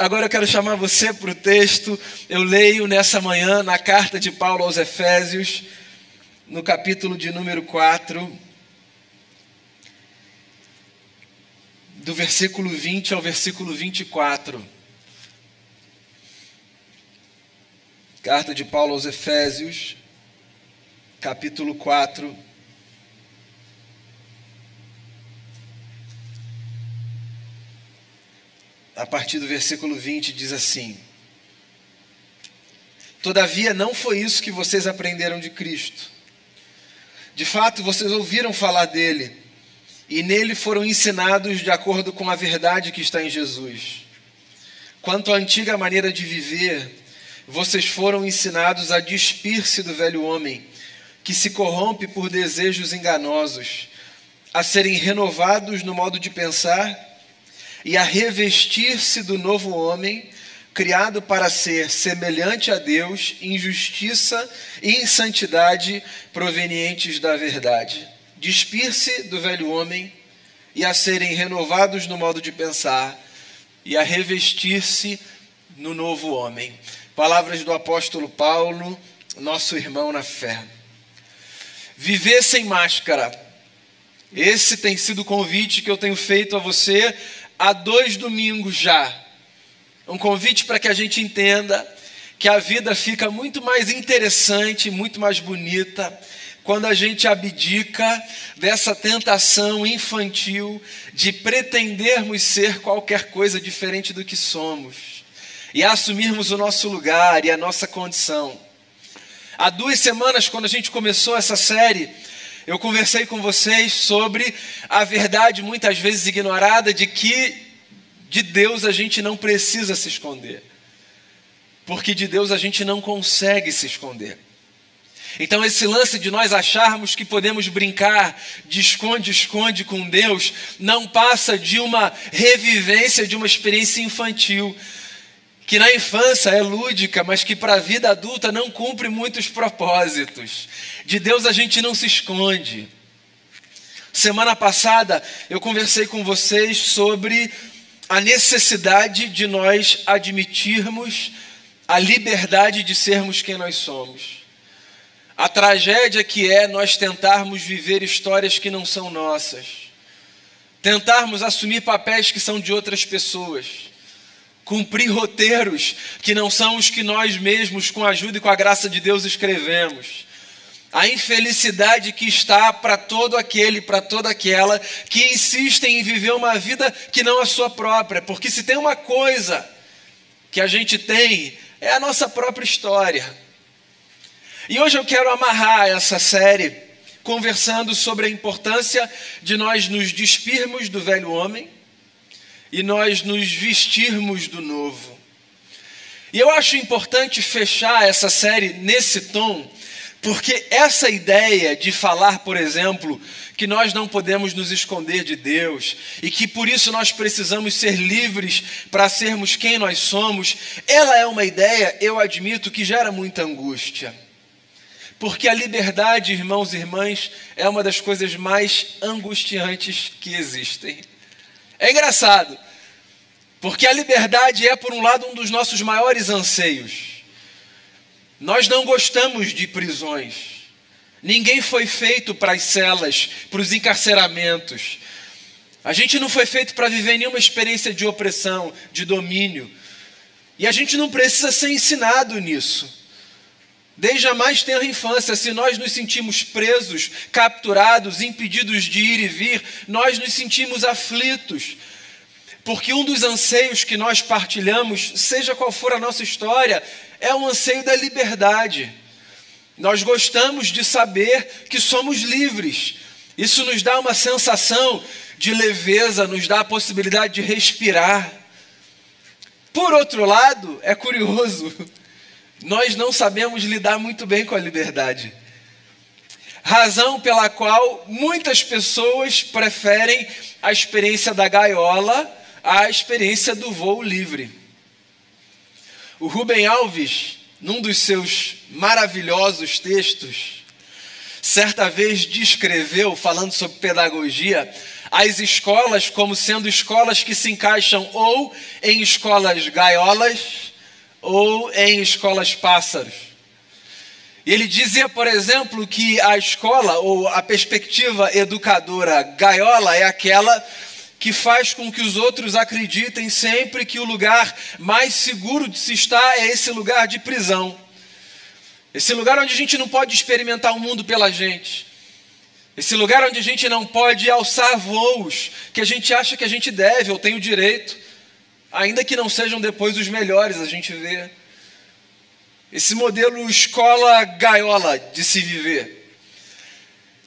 agora eu quero chamar você para o texto. Eu leio nessa manhã na carta de Paulo aos Efésios, no capítulo de número 4, do versículo 20 ao versículo 24. Carta de Paulo aos Efésios, capítulo 4. A partir do versículo 20 diz assim: Todavia não foi isso que vocês aprenderam de Cristo. De fato, vocês ouviram falar dele e nele foram ensinados de acordo com a verdade que está em Jesus. Quanto à antiga maneira de viver, vocês foram ensinados a despir-se do velho homem, que se corrompe por desejos enganosos, a serem renovados no modo de pensar e a revestir-se do novo homem, criado para ser semelhante a Deus em justiça e em santidade provenientes da verdade. Despir-se do velho homem e a serem renovados no modo de pensar e a revestir-se no novo homem. Palavras do apóstolo Paulo, nosso irmão na fé. Viver sem máscara. Esse tem sido o convite que eu tenho feito a você há dois domingos já. Um convite para que a gente entenda que a vida fica muito mais interessante, muito mais bonita, quando a gente abdica dessa tentação infantil de pretendermos ser qualquer coisa diferente do que somos e assumirmos o nosso lugar e a nossa condição. Há duas semanas, quando a gente começou essa série, eu conversei com vocês sobre a verdade muitas vezes ignorada de que de Deus a gente não precisa se esconder. Porque de Deus a gente não consegue se esconder. Então, esse lance de nós acharmos que podemos brincar de esconde-esconde com Deus não passa de uma revivência de uma experiência infantil que na infância é lúdica, mas que para a vida adulta não cumpre muitos propósitos. De Deus a gente não se esconde. Semana passada eu conversei com vocês sobre a necessidade de nós admitirmos a liberdade de sermos quem nós somos. A tragédia que é nós tentarmos viver histórias que não são nossas, tentarmos assumir papéis que são de outras pessoas cumprir roteiros que não são os que nós mesmos, com a ajuda e com a graça de Deus, escrevemos. A infelicidade que está para todo aquele, para toda aquela que insistem em viver uma vida que não a sua própria, porque se tem uma coisa que a gente tem, é a nossa própria história. E hoje eu quero amarrar essa série conversando sobre a importância de nós nos despirmos do velho homem e nós nos vestirmos do novo. E eu acho importante fechar essa série nesse tom, porque essa ideia de falar, por exemplo, que nós não podemos nos esconder de Deus e que por isso nós precisamos ser livres para sermos quem nós somos, ela é uma ideia, eu admito, que gera muita angústia. Porque a liberdade, irmãos e irmãs, é uma das coisas mais angustiantes que existem. É engraçado, porque a liberdade é, por um lado, um dos nossos maiores anseios. Nós não gostamos de prisões. Ninguém foi feito para as celas, para os encarceramentos. A gente não foi feito para viver nenhuma experiência de opressão, de domínio. E a gente não precisa ser ensinado nisso. Desde a mais tenra infância, se nós nos sentimos presos, capturados, impedidos de ir e vir, nós nos sentimos aflitos. Porque um dos anseios que nós partilhamos, seja qual for a nossa história, é o anseio da liberdade. Nós gostamos de saber que somos livres. Isso nos dá uma sensação de leveza, nos dá a possibilidade de respirar. Por outro lado, é curioso, nós não sabemos lidar muito bem com a liberdade. Razão pela qual muitas pessoas preferem a experiência da gaiola à experiência do voo livre. O Rubem Alves, num dos seus maravilhosos textos, certa vez descreveu, falando sobre pedagogia, as escolas como sendo escolas que se encaixam ou em escolas gaiolas ou em escolas pássaros. Ele dizia, por exemplo, que a escola ou a perspectiva educadora gaiola é aquela que faz com que os outros acreditem sempre que o lugar mais seguro de se estar é esse lugar de prisão. Esse lugar onde a gente não pode experimentar o mundo pela gente. Esse lugar onde a gente não pode alçar voos que a gente acha que a gente deve ou tem o direito, ainda que não sejam depois os melhores, a gente vê. Esse modelo escola gaiola de se viver.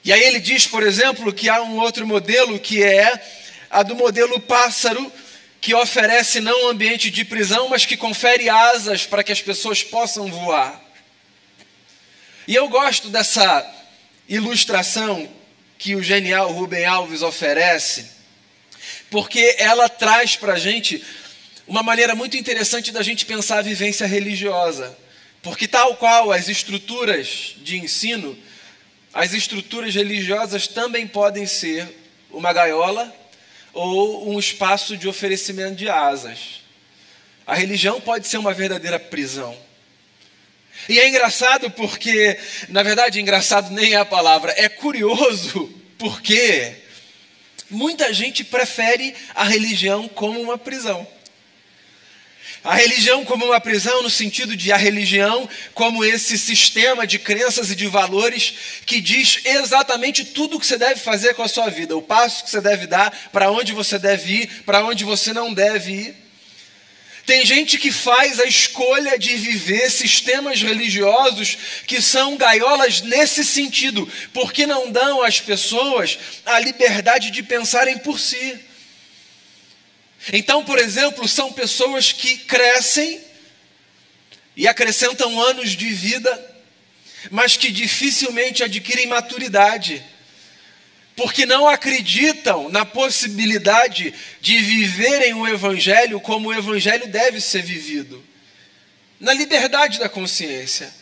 E aí ele diz, por exemplo, que há um outro modelo que é a do modelo pássaro, que oferece não um ambiente de prisão, mas que confere asas para que as pessoas possam voar. E eu gosto dessa ilustração que o genial Rubem Alves oferece, porque ela traz para a gente uma maneira muito interessante da gente pensar a vivência religiosa. Porque, tal qual as estruturas de ensino, as estruturas religiosas também podem ser uma gaiola ou um espaço de oferecimento de asas. A religião pode ser uma verdadeira prisão. E é engraçado porque, na verdade, engraçado nem é a palavra, é curioso porque muita gente prefere a religião como uma prisão. A religião como uma prisão, no sentido de a religião como esse sistema de crenças e de valores que diz exatamente tudo o que você deve fazer com a sua vida, o passo que você deve dar, para onde você deve ir, para onde você não deve ir. Tem gente que faz a escolha de viver sistemas religiosos que são gaiolas nesse sentido, porque não dão às pessoas a liberdade de pensarem por si. Então, por exemplo, são pessoas que crescem e acrescentam anos de vida, mas que dificilmente adquirem maturidade, porque não acreditam na possibilidade de viverem o Evangelho como o Evangelho deve ser vivido, na liberdade da consciência.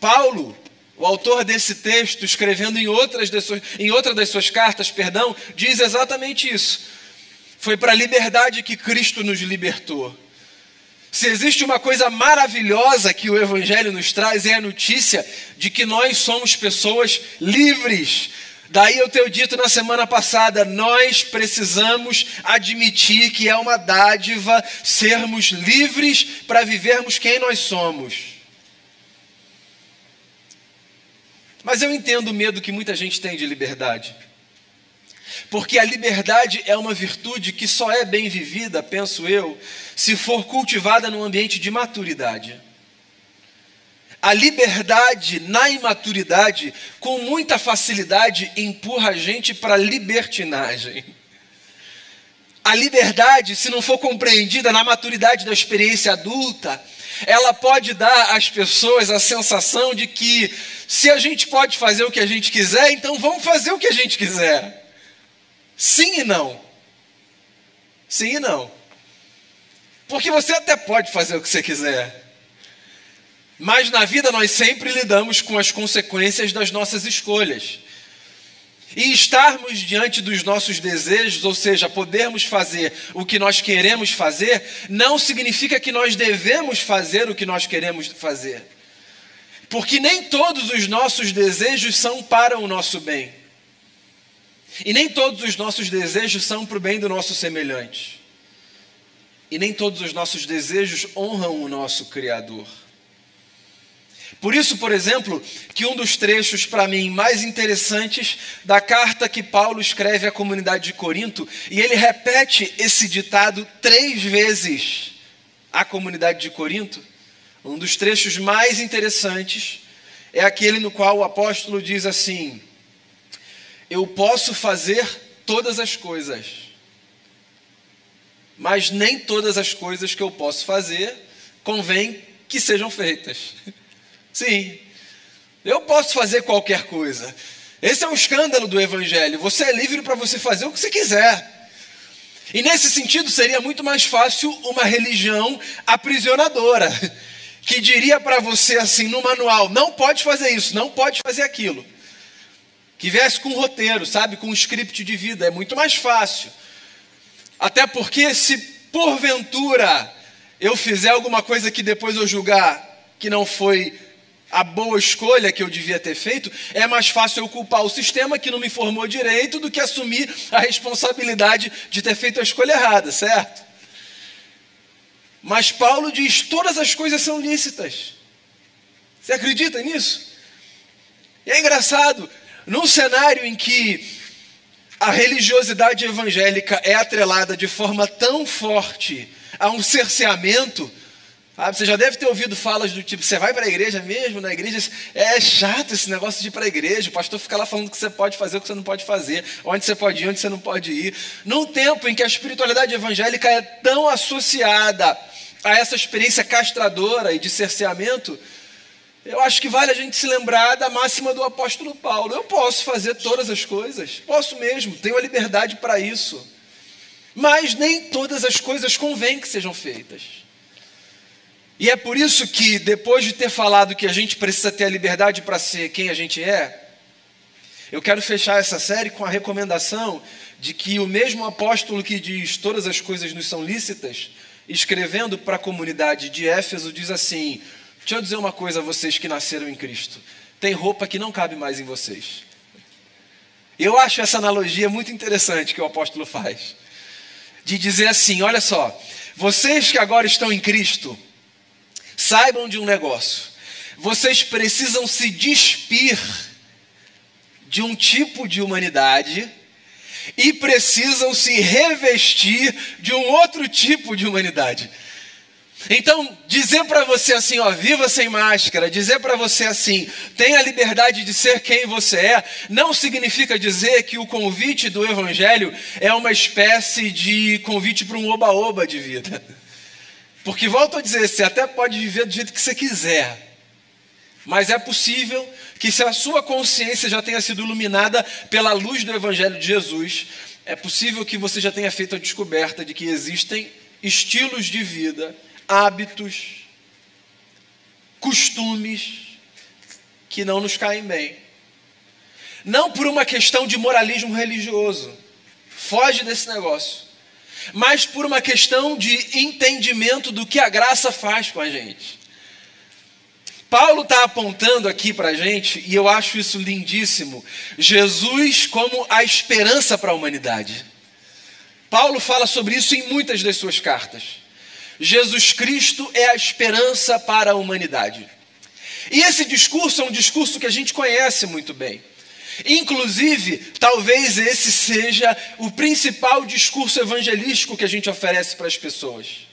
Paulo, o autor desse texto, escrevendo em, outras suas, em outra das suas cartas, perdão, diz exatamente isso. Foi para a liberdade que Cristo nos libertou. Se existe uma coisa maravilhosa que o Evangelho nos traz, é a notícia de que nós somos pessoas livres. Daí eu tenho dito na semana passada, nós precisamos admitir que é uma dádiva sermos livres para vivermos quem nós somos. Mas eu entendo o medo que muita gente tem de liberdade. Porque a liberdade é uma virtude que só é bem vivida, penso eu, se for cultivada num ambiente de maturidade. A liberdade na imaturidade, com muita facilidade, empurra a gente para a libertinagem. A liberdade, se não for compreendida na maturidade da experiência adulta, ela pode dar às pessoas a sensação de que se a gente pode fazer o que a gente quiser, então vamos fazer o que a gente quiser. Sim e não. Sim e não. Porque você até pode fazer o que você quiser. Mas na vida nós sempre lidamos com as consequências das nossas escolhas. E estarmos diante dos nossos desejos, ou seja, podermos fazer o que nós queremos fazer, não significa que nós devemos fazer o que nós queremos fazer. Porque nem todos os nossos desejos são para o nosso bem. E nem todos os nossos desejos são para o bem do nosso semelhante. E nem todos os nossos desejos honram o nosso Criador. Por isso, por exemplo, que um dos trechos para mim mais interessantes da carta que Paulo escreve à comunidade de Corinto, e ele repete esse ditado três vezes à comunidade de Corinto, um dos trechos mais interessantes é aquele no qual o apóstolo diz assim: eu posso fazer todas as coisas, mas nem todas as coisas que eu posso fazer convém que sejam feitas. Sim, eu posso fazer qualquer coisa. Esse é o escândalo do Evangelho. Você é livre para você fazer o que você quiser. E nesse sentido, seria muito mais fácil uma religião aprisionadora, que diria para você assim no manual: não pode fazer isso, não pode fazer aquilo que viesse com um roteiro, sabe, com um script de vida, é muito mais fácil. Até porque se porventura eu fizer alguma coisa que depois eu julgar que não foi a boa escolha que eu devia ter feito, é mais fácil eu culpar o sistema que não me formou direito do que assumir a responsabilidade de ter feito a escolha errada, certo? Mas Paulo diz: todas as coisas são lícitas. Você acredita nisso? E é engraçado, num cenário em que a religiosidade evangélica é atrelada de forma tão forte a um cerceamento, sabe? você já deve ter ouvido falas do tipo: você vai para a igreja mesmo? Na igreja é chato esse negócio de ir para a igreja, o pastor fica lá falando que você pode fazer, o que você não pode fazer, onde você pode ir, onde você não pode ir. Num tempo em que a espiritualidade evangélica é tão associada a essa experiência castradora e de cerceamento, eu acho que vale a gente se lembrar da máxima do apóstolo Paulo. Eu posso fazer todas as coisas, posso mesmo, tenho a liberdade para isso. Mas nem todas as coisas convém que sejam feitas. E é por isso que, depois de ter falado que a gente precisa ter a liberdade para ser quem a gente é, eu quero fechar essa série com a recomendação de que o mesmo apóstolo que diz todas as coisas nos são lícitas, escrevendo para a comunidade de Éfeso, diz assim: Deixa eu dizer uma coisa a vocês que nasceram em Cristo: tem roupa que não cabe mais em vocês. Eu acho essa analogia muito interessante que o apóstolo faz, de dizer assim: olha só, vocês que agora estão em Cristo, saibam de um negócio, vocês precisam se despir de um tipo de humanidade e precisam se revestir de um outro tipo de humanidade. Então, dizer para você assim, ó, viva sem máscara, dizer para você assim, tenha liberdade de ser quem você é, não significa dizer que o convite do evangelho é uma espécie de convite para um oba-oba de vida. Porque volto a dizer, você até pode viver do jeito que você quiser. Mas é possível que se a sua consciência já tenha sido iluminada pela luz do evangelho de Jesus, é possível que você já tenha feito a descoberta de que existem estilos de vida hábitos, costumes que não nos caem bem. Não por uma questão de moralismo religioso, foge desse negócio, mas por uma questão de entendimento do que a graça faz com a gente. Paulo está apontando aqui para a gente, e eu acho isso lindíssimo, Jesus como a esperança para a humanidade. Paulo fala sobre isso em muitas das suas cartas. Jesus Cristo é a esperança para a humanidade. E esse discurso é um discurso que a gente conhece muito bem. Inclusive, talvez esse seja o principal discurso evangelístico que a gente oferece para as pessoas.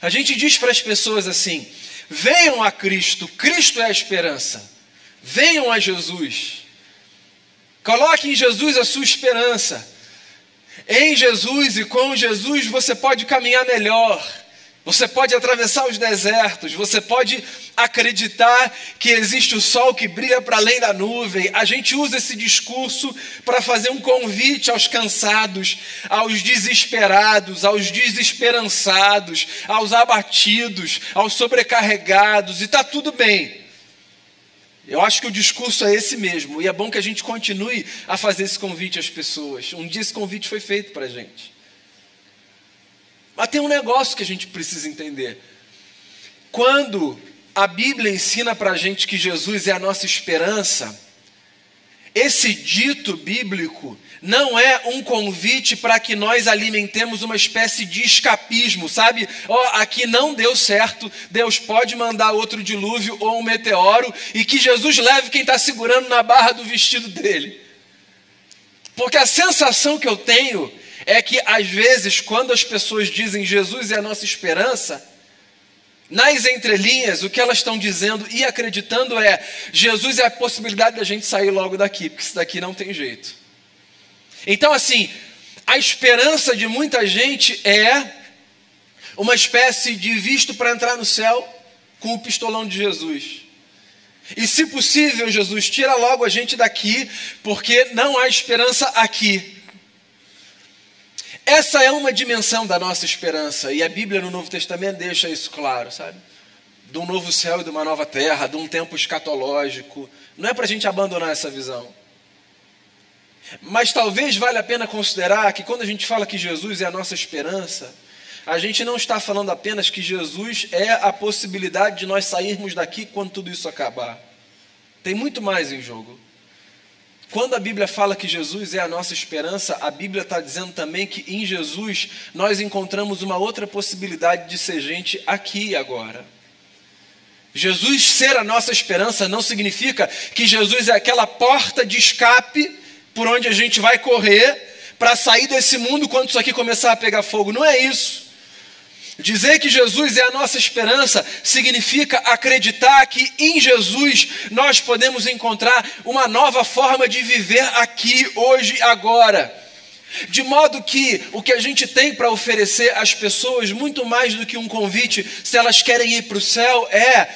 A gente diz para as pessoas assim: venham a Cristo, Cristo é a esperança. Venham a Jesus. Coloque em Jesus a sua esperança. Em Jesus e com Jesus você pode caminhar melhor. Você pode atravessar os desertos, você pode acreditar que existe o sol que brilha para além da nuvem. A gente usa esse discurso para fazer um convite aos cansados, aos desesperados, aos desesperançados, aos abatidos, aos sobrecarregados, e está tudo bem. Eu acho que o discurso é esse mesmo, e é bom que a gente continue a fazer esse convite às pessoas. Um dia esse convite foi feito para a gente. Mas tem um negócio que a gente precisa entender. Quando a Bíblia ensina para a gente que Jesus é a nossa esperança, esse dito bíblico não é um convite para que nós alimentemos uma espécie de escapismo, sabe? Oh, aqui não deu certo, Deus pode mandar outro dilúvio ou um meteoro e que Jesus leve quem está segurando na barra do vestido dele. Porque a sensação que eu tenho é que às vezes, quando as pessoas dizem Jesus é a nossa esperança, nas entrelinhas, o que elas estão dizendo e acreditando é: Jesus é a possibilidade da gente sair logo daqui, porque isso daqui não tem jeito. Então, assim, a esperança de muita gente é uma espécie de visto para entrar no céu com o pistolão de Jesus. E se possível, Jesus, tira logo a gente daqui, porque não há esperança aqui. Essa é uma dimensão da nossa esperança, e a Bíblia no Novo Testamento deixa isso claro, sabe? De um novo céu e de uma nova terra, de um tempo escatológico. Não é para a gente abandonar essa visão. Mas talvez valha a pena considerar que quando a gente fala que Jesus é a nossa esperança, a gente não está falando apenas que Jesus é a possibilidade de nós sairmos daqui quando tudo isso acabar. Tem muito mais em jogo. Quando a Bíblia fala que Jesus é a nossa esperança, a Bíblia está dizendo também que em Jesus nós encontramos uma outra possibilidade de ser gente aqui e agora. Jesus ser a nossa esperança não significa que Jesus é aquela porta de escape por onde a gente vai correr para sair desse mundo quando isso aqui começar a pegar fogo. Não é isso. Dizer que Jesus é a nossa esperança significa acreditar que em Jesus nós podemos encontrar uma nova forma de viver aqui, hoje, agora. De modo que o que a gente tem para oferecer às pessoas, muito mais do que um convite, se elas querem ir para o céu, é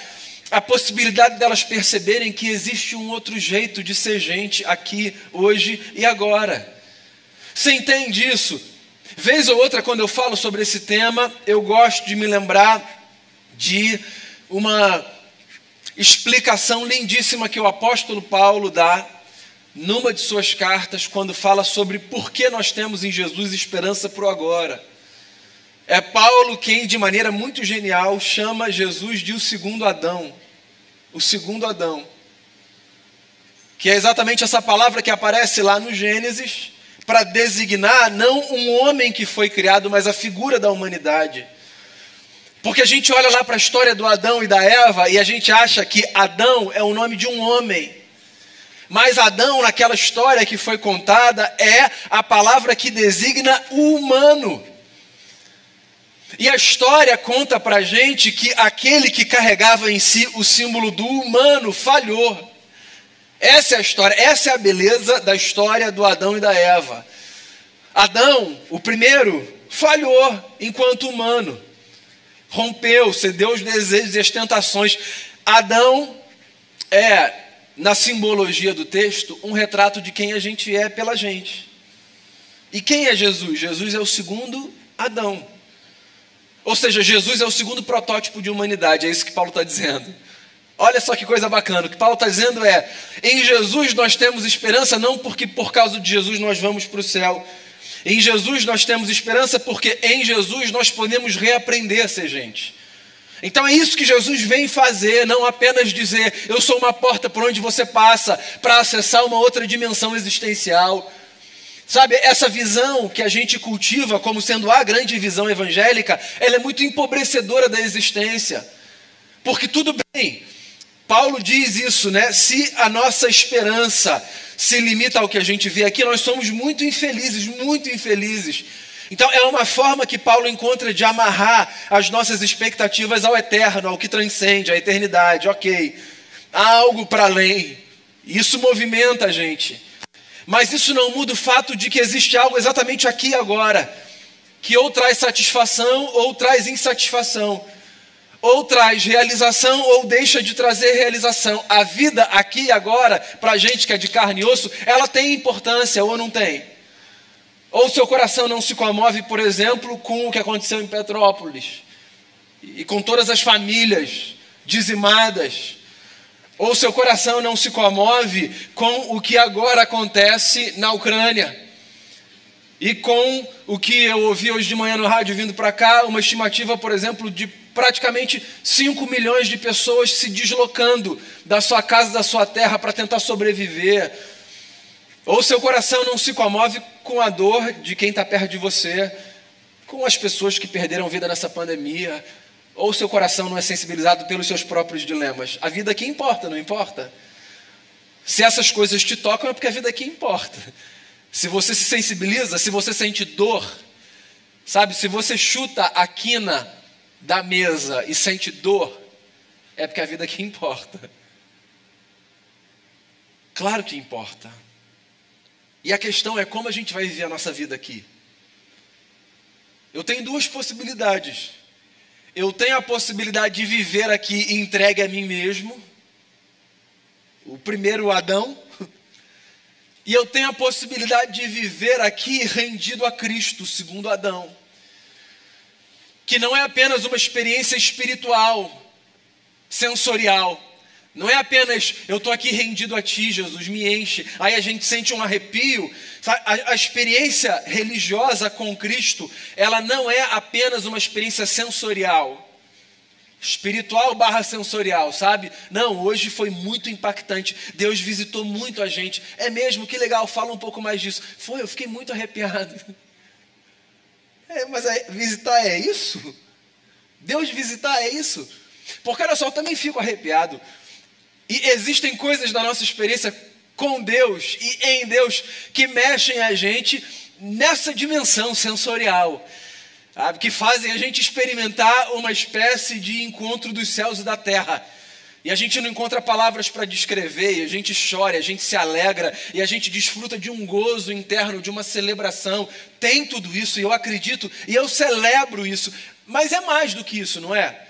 a possibilidade delas perceberem que existe um outro jeito de ser gente aqui, hoje e agora. Você entende isso? Vez ou outra, quando eu falo sobre esse tema, eu gosto de me lembrar de uma explicação lindíssima que o apóstolo Paulo dá numa de suas cartas, quando fala sobre por que nós temos em Jesus esperança para o agora. É Paulo quem, de maneira muito genial, chama Jesus de o segundo Adão. O segundo Adão. Que é exatamente essa palavra que aparece lá no Gênesis, para designar não um homem que foi criado, mas a figura da humanidade. Porque a gente olha lá para a história do Adão e da Eva e a gente acha que Adão é o nome de um homem. Mas Adão, naquela história que foi contada, é a palavra que designa o humano. E a história conta para gente que aquele que carregava em si o símbolo do humano falhou. Essa é a história, essa é a beleza da história do Adão e da Eva. Adão, o primeiro, falhou enquanto humano. Rompeu, cedeu os desejos e as tentações. Adão é, na simbologia do texto, um retrato de quem a gente é pela gente. E quem é Jesus? Jesus é o segundo Adão. Ou seja, Jesus é o segundo protótipo de humanidade, é isso que Paulo está dizendo. Olha só que coisa bacana. O que Paulo está dizendo é: em Jesus nós temos esperança, não porque por causa de Jesus nós vamos para o céu. Em Jesus nós temos esperança porque em Jesus nós podemos reaprender a ser gente. Então é isso que Jesus vem fazer, não apenas dizer eu sou uma porta por onde você passa para acessar uma outra dimensão existencial. Sabe, essa visão que a gente cultiva como sendo a grande visão evangélica, ela é muito empobrecedora da existência. Porque tudo bem, Paulo diz isso, né? Se a nossa esperança se limita ao que a gente vê aqui, nós somos muito infelizes, muito infelizes. Então, é uma forma que Paulo encontra de amarrar as nossas expectativas ao eterno, ao que transcende, à eternidade. Ok, há algo para além. Isso movimenta a gente. Mas isso não muda o fato de que existe algo exatamente aqui agora, que ou traz satisfação ou traz insatisfação ou traz realização ou deixa de trazer realização. A vida aqui e agora, para a gente que é de carne e osso, ela tem importância ou não tem? Ou seu coração não se comove, por exemplo, com o que aconteceu em Petrópolis e com todas as famílias dizimadas? Ou seu coração não se comove com o que agora acontece na Ucrânia? E com o que eu ouvi hoje de manhã no rádio vindo para cá, uma estimativa, por exemplo, de praticamente 5 milhões de pessoas se deslocando da sua casa, da sua terra para tentar sobreviver. Ou seu coração não se comove com a dor de quem está perto de você, com as pessoas que perderam vida nessa pandemia, ou seu coração não é sensibilizado pelos seus próprios dilemas. A vida aqui importa, não importa? Se essas coisas te tocam, é porque a vida aqui importa. Se você se sensibiliza, se você sente dor, sabe, se você chuta a quina da mesa e sente dor, é porque a vida aqui importa. Claro que importa. E a questão é como a gente vai viver a nossa vida aqui. Eu tenho duas possibilidades. Eu tenho a possibilidade de viver aqui entregue a mim mesmo. O primeiro Adão, e eu tenho a possibilidade de viver aqui rendido a Cristo, segundo Adão. Que não é apenas uma experiência espiritual, sensorial, Não é apenas eu estou aqui rendido a ti, Jesus, me enche. Aí a gente sente um arrepio. A, a, experiência religiosa com Cristo, ela não é apenas uma experiência sensorial. Espiritual barra sensorial, sabe? Não, hoje foi muito impactante. Deus visitou muito a gente. É mesmo, que legal, fala um pouco mais disso. Foi, eu fiquei muito arrepiado. É, mas é, visitar é isso? Deus visitar é isso? Porque olha só, eu também fico arrepiado e existem coisas da nossa experiência com Deus e em Deus que mexem a gente nessa dimensão sensorial, sabe? que fazem a gente experimentar uma espécie de encontro dos céus e da terra. E a gente não encontra palavras para descrever, e a gente chora, a gente se alegra, e a gente desfruta de um gozo interno, de uma celebração. Tem tudo isso, e eu acredito, e eu celebro isso. Mas é mais do que isso, não é?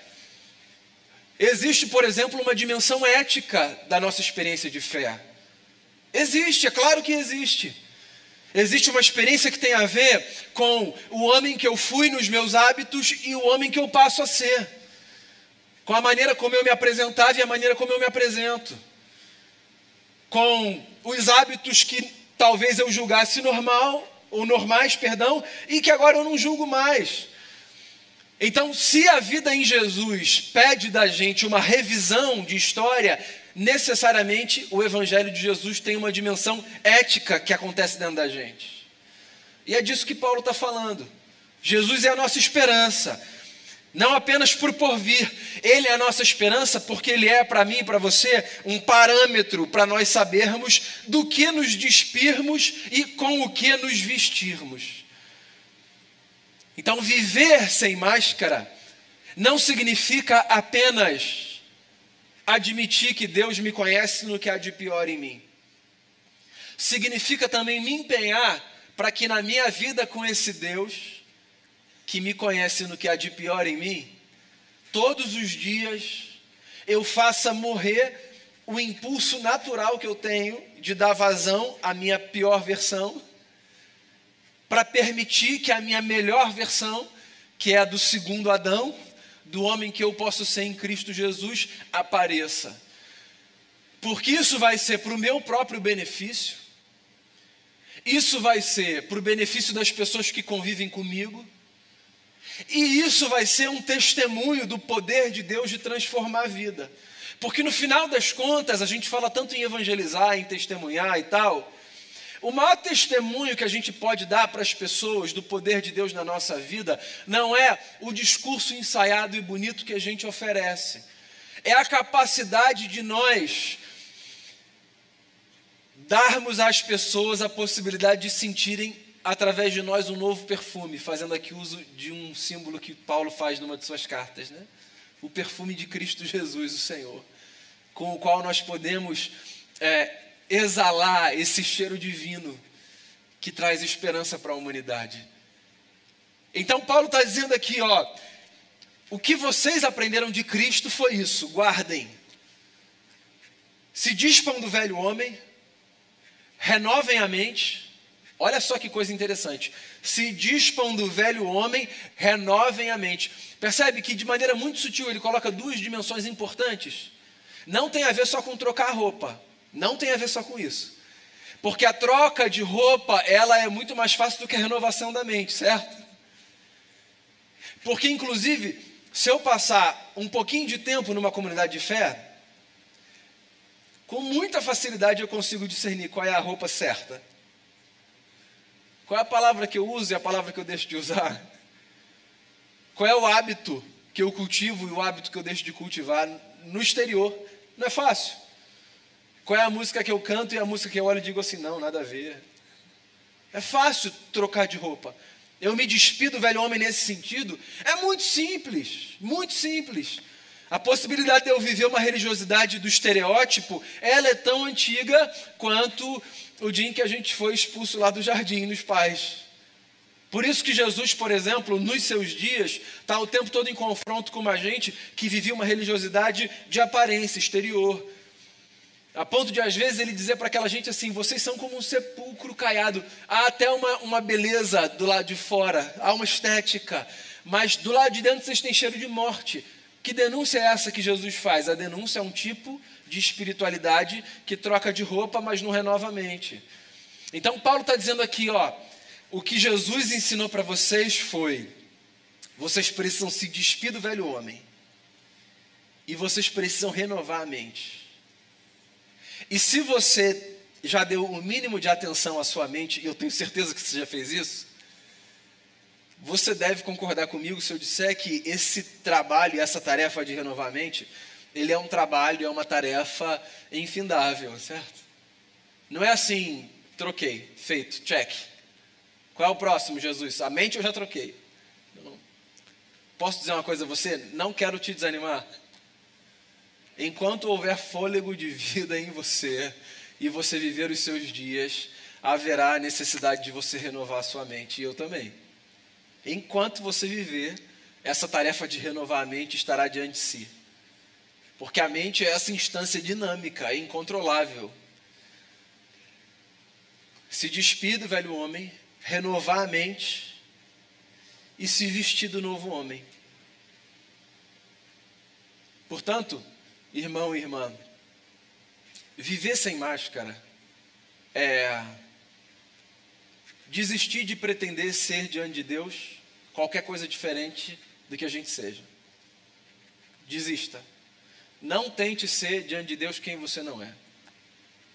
Existe, por exemplo, uma dimensão ética da nossa experiência de fé. Existe, é claro que existe. Existe uma experiência que tem a ver com o homem que eu fui nos meus hábitos e o homem que eu passo a ser. Com a maneira como eu me apresentava e a maneira como eu me apresento. Com os hábitos que talvez eu julgasse normal, ou normais, perdão, e que agora eu não julgo mais. Então, se a vida em Jesus pede da gente uma revisão de história, necessariamente o Evangelho de Jesus tem uma dimensão ética que acontece dentro da gente. E é disso que Paulo está falando. Jesus é a nossa esperança, não apenas por porvir, Ele é a nossa esperança porque Ele é para mim e para você um parâmetro para nós sabermos do que nos despirmos e com o que nos vestirmos. Então, viver sem máscara não significa apenas admitir que Deus me conhece no que há de pior em mim. Significa também me empenhar para que na minha vida com esse Deus, que me conhece no que há de pior em mim, todos os dias eu faça morrer o impulso natural que eu tenho de dar vazão à minha pior versão para permitir que a minha melhor versão, que é a do segundo Adão, do homem que eu posso ser em Cristo Jesus, apareça. Porque isso vai ser para o meu próprio benefício, isso vai ser para o benefício das pessoas que convivem comigo, e isso vai ser um testemunho do poder de Deus de transformar a vida. Porque no final das contas, a gente fala tanto em evangelizar, em testemunhar e tal, o maior testemunho que a gente pode dar para as pessoas do poder de Deus na nossa vida não é o discurso ensaiado e bonito que a gente oferece, é a capacidade de nós darmos às pessoas a possibilidade de sentirem através de nós um novo perfume, fazendo aqui uso de um símbolo que Paulo faz numa de suas cartas, né? O perfume de Cristo Jesus, o Senhor, com o qual nós podemos é, exalar esse cheiro divino que traz esperança para a humanidade. Então Paulo está dizendo aqui, ó, o que vocês aprenderam de Cristo foi isso, guardem. Se dispam do velho homem, renovem a mente. Olha só que coisa interessante. Se dispam do velho homem, renovem a mente. Percebe que de maneira muito sutil ele coloca duas dimensões importantes. Não tem a ver só com trocar roupa. Não tem a ver só com isso. Porque a troca de roupa, ela é muito mais fácil do que a renovação da mente, certo? Porque, inclusive, se eu passar um pouquinho de tempo numa comunidade de fé, com muita facilidade eu consigo discernir qual é a roupa certa. Qual é a palavra que eu uso e a palavra que eu deixo de usar? Qual é o hábito que eu cultivo e o hábito que eu deixo de cultivar no exterior? Não é fácil. Qual é a música que eu canto e a música que eu olho e digo assim: não, nada a ver. É fácil trocar de roupa. Eu me despido do velho homem nesse sentido. É muito simples, muito simples. A possibilidade de eu viver uma religiosidade do estereótipo, ela é tão antiga quanto o dia em que a gente foi expulso lá do jardim nos pais. Por isso que Jesus, por exemplo, nos seus dias, está o tempo todo em confronto com uma gente que vivia uma religiosidade de aparência exterior. A ponto de, às vezes, ele dizer para aquela gente assim: vocês são como um sepulcro caiado. Há até uma, uma beleza do lado de fora, há uma estética, mas do lado de dentro vocês têm cheiro de morte. Que denúncia é essa que Jesus faz? A denúncia é um tipo de espiritualidade que troca de roupa, mas não renova a mente. Então, Paulo está dizendo aqui, ó, o que Jesus ensinou para vocês foi: vocês precisam se despir do velho homem e vocês precisam renovar a mente. E se você já deu o mínimo de atenção à sua mente, e eu tenho certeza que você já fez isso, você deve concordar comigo se eu disser que esse trabalho, essa tarefa de renovar mente, ele é um trabalho, é uma tarefa infindável, certo? Não é assim, troquei, feito, check. Qual é o próximo, Jesus? A mente eu já troquei. Posso dizer uma coisa a você? Não quero te desanimar. Enquanto houver fôlego de vida em você e você viver os seus dias, haverá necessidade de você renovar a sua mente, e eu também. Enquanto você viver, essa tarefa de renovar a mente estará diante de si. Porque a mente é essa instância dinâmica, incontrolável. Se despir do velho homem, renovar a mente e se vestir do novo homem. Portanto, irmão e irmã, viver sem máscara é desistir de pretender ser diante de Deus qualquer coisa diferente do que a gente seja. Desista. Não tente ser diante de Deus quem você não é.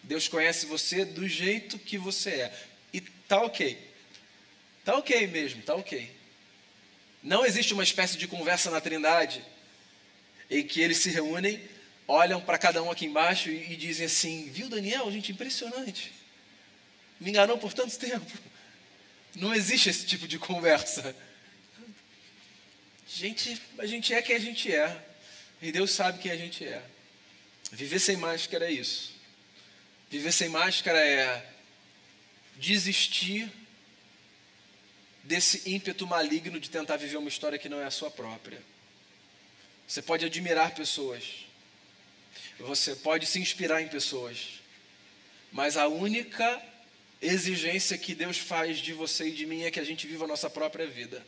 Deus conhece você do jeito que você é. E tá ok. Tá ok mesmo, tá ok. Não existe uma espécie de conversa na Trindade em que eles se reúnem, olham para cada um aqui embaixo e, e dizem assim: Viu, Daniel? Gente, impressionante. Me enganou por tanto tempo. Não existe esse tipo de conversa. Gente, a gente é quem a gente é. E Deus sabe quem a gente é. Viver sem máscara é isso. Viver sem máscara é desistir desse ímpeto maligno de tentar viver uma história que não é a sua própria. Você pode admirar pessoas. Você pode se inspirar em pessoas. Mas a única exigência que Deus faz de você e de mim é que a gente viva a nossa própria vida.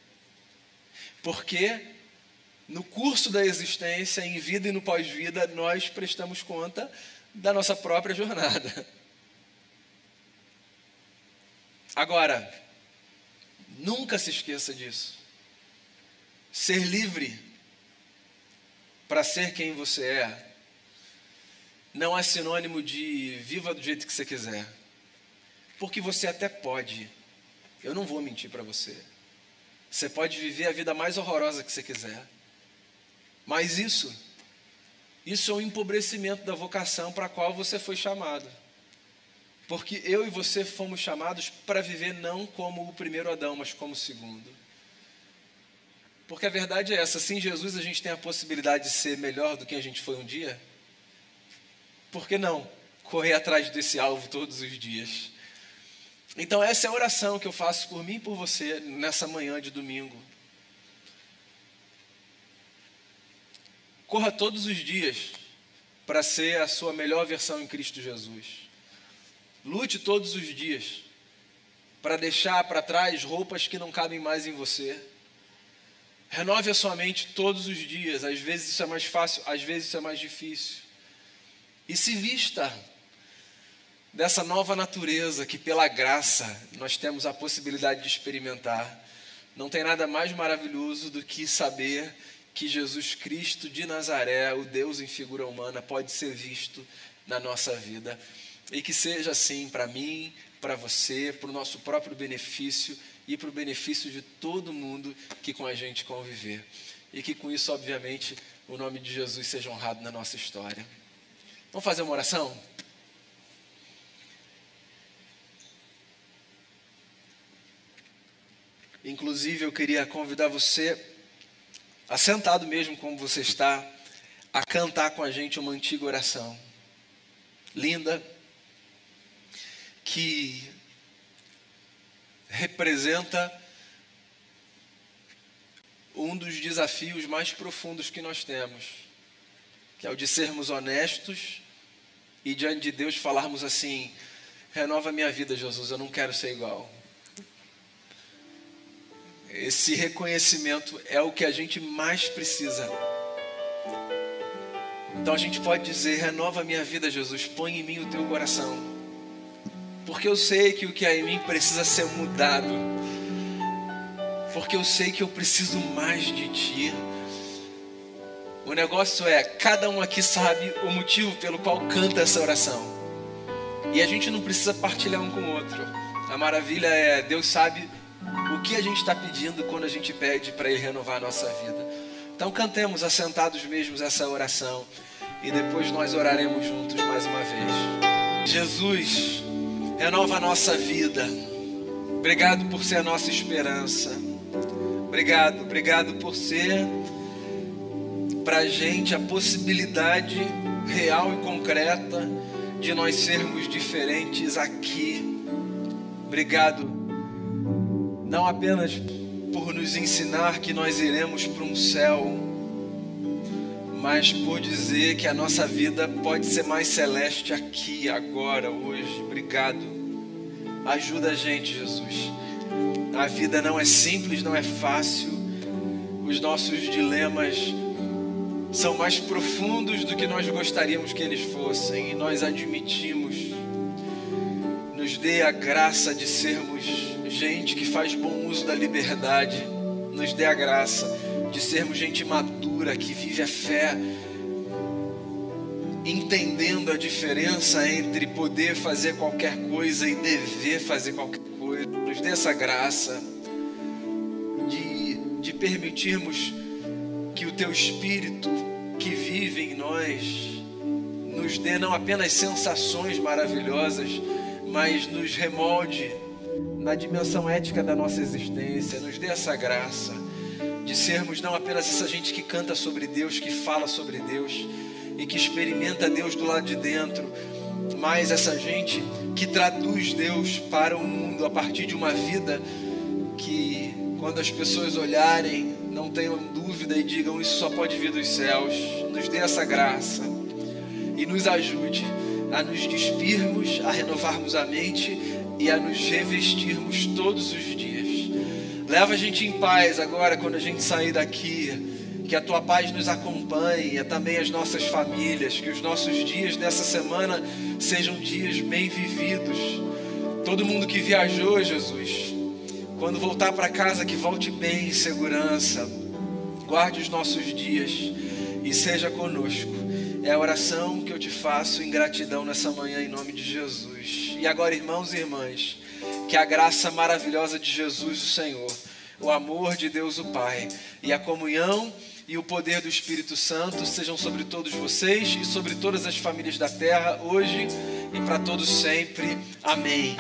Porque no curso da existência, em vida e no pós-vida, nós prestamos conta da nossa própria jornada. Agora, nunca se esqueça disso. Ser livre para ser quem você é não é sinônimo de viva do jeito que você quiser. Porque você até pode. Eu não vou mentir para você. Você pode viver a vida mais horrorosa que você quiser. Mas isso, isso é um empobrecimento da vocação para a qual você foi chamado. Porque eu e você fomos chamados para viver não como o primeiro Adão, mas como o segundo. Porque a verdade é essa: sem Jesus a gente tem a possibilidade de ser melhor do que a gente foi um dia. Por que não correr atrás desse alvo todos os dias? Então, essa é a oração que eu faço por mim e por você nessa manhã de domingo. Corra todos os dias para ser a sua melhor versão em Cristo Jesus. Lute todos os dias para deixar para trás roupas que não cabem mais em você. Renove a sua mente todos os dias. Às vezes isso é mais fácil, às vezes isso é mais difícil. E se vista dessa nova natureza que, pela graça, nós temos a possibilidade de experimentar. Não tem nada mais maravilhoso do que saber que Jesus Cristo de Nazaré, o Deus em figura humana, pode ser visto na nossa vida. E que seja assim para mim, para você, para o nosso próprio benefício e para o benefício de todo mundo que com a gente conviver. E que com isso, obviamente, o nome de Jesus seja honrado na nossa história. Vamos fazer uma oração? Inclusive, eu queria convidar você, assentado mesmo como você está, a cantar com a gente uma antiga oração. Linda, que representa um dos desafios mais profundos que nós temos, que é o de sermos honestos e diante de Deus falarmos assim: renova minha vida, Jesus, eu não quero ser igual. Esse reconhecimento é o que a gente mais precisa Então a gente pode dizer: renova minha vida, Jesus, põe em mim o teu coração. Porque eu sei que o que há em mim precisa ser mudado. Porque eu sei que eu preciso mais de ti. O negócio é, cada um aqui sabe o motivo pelo qual canta essa oração. E a gente não precisa partilhar um com o outro. A maravilha é, Deus sabe o que a gente está pedindo quando a gente pede para Ele renovar a nossa vida. Então cantemos assentados mesmos essa oração e depois nós oraremos juntos mais uma vez. Jesus, renova a nossa vida. Obrigado por ser a nossa esperança. Obrigado, obrigado por ser para a gente a possibilidade real e concreta de nós sermos diferentes aqui. Obrigado, não apenas por nos ensinar que nós iremos para um céu, mas por dizer que a nossa vida pode ser mais celeste aqui, agora, hoje. Obrigado. Ajuda a gente, Jesus. A vida não é simples, não é fácil. Os nossos dilemas são mais profundos do que nós gostaríamos que eles fossem, e nós admitimos. Nos dê a graça de sermos gente que faz bom uso da liberdade, nos dê a graça de sermos gente madura que vive a fé, entendendo a diferença entre poder fazer qualquer coisa e dever fazer qualquer coisa. Nos dê essa graça de, de permitirmos que o teu espírito que vive em nós nos dê não apenas sensações maravilhosas, mas nos remolde na dimensão ética da nossa existência, nos dê essa graça de sermos não apenas essa gente que canta sobre Deus, que fala sobre Deus e que experimenta Deus do lado de dentro, mas essa gente que traduz Deus para o mundo a partir de uma vida que, quando as pessoas olharem, não tenham dúvida e digam: Isso só pode vir dos céus. Nos dê essa graça e nos ajude a nos despirmos, a renovarmos a mente e a nos revestirmos todos os dias. Leva a gente em paz agora quando a gente sair daqui. Que a tua paz nos acompanhe, também as nossas famílias, que os nossos dias nessa semana sejam dias bem vividos. Todo mundo que viajou, Jesus, quando voltar para casa, que volte bem em segurança. Guarde os nossos dias e seja conosco. É a oração que eu te faço em gratidão nessa manhã, em nome de Jesus. E agora, irmãos e irmãs, que a graça maravilhosa de Jesus, o Senhor, o amor de Deus, o Pai, e a comunhão e o poder do Espírito Santo sejam sobre todos vocês e sobre todas as famílias da terra, hoje e para todos sempre. Amém.